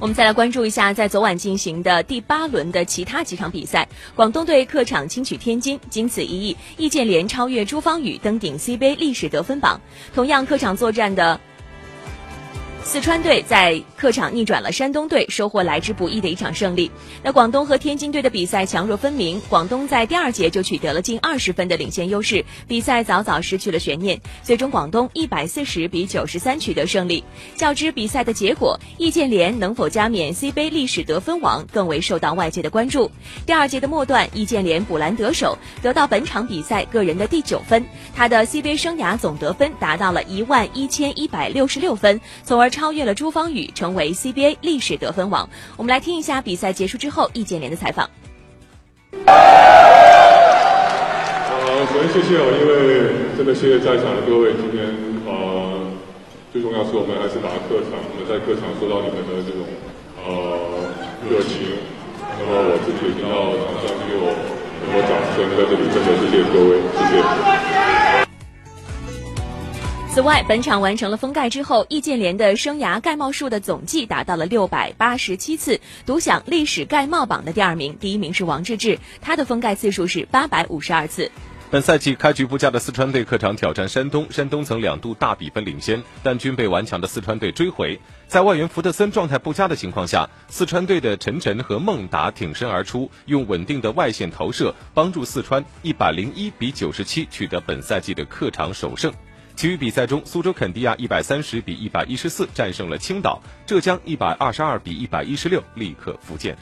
我们再来关注一下，在昨晚进行的第八轮的其他几场比赛，广东队客场轻取天津，仅此一役，易建联超越朱芳雨登顶 CBA 历史得分榜。同样客场作战的。四川队在客场逆转了山东队，收获来之不易的一场胜利。那广东和天津队的比赛强弱分明，广东在第二节就取得了近二十分的领先优势，比赛早早失去了悬念。最终广东一百四十比九十三取得胜利。较之比赛的结果，易建联能否加冕 C 杯历史得分王更为受到外界的关注。第二节的末段，易建联补篮得手，得到本场比赛个人的第九分，他的 C 杯生涯总得分达到了一万一千一百六十六分，从而。超越了朱芳雨，成为 CBA 历史得分王。我们来听一下比赛结束之后易建联的采访。呃，首先谢谢哦，因为真的谢谢在场的各位。今天呃，最重要是我们还是打客场，我们在客场受到你们的这种呃热情。那么我自己听到场上给我很多掌声，在这里真的谢谢各位，谢谢。此外，本场完成了封盖之后，易建联的生涯盖帽数的总计达到了六百八十七次，独享历史盖帽榜的第二名。第一名是王治郅，他的封盖次数是八百五十二次。本赛季开局不佳的四川队客场挑战山东，山东曾两度大比分领先，但均被顽强的四川队追回。在外援福特森状态不佳的情况下，四川队的陈晨和孟达挺身而出，用稳定的外线投射帮助四川一百零一比九十七取得本赛季的客场首胜。其余比赛中，苏州肯迪亚一百三十比一百一十四战胜了青岛，浙江一百二十二比一百一十六力克福建。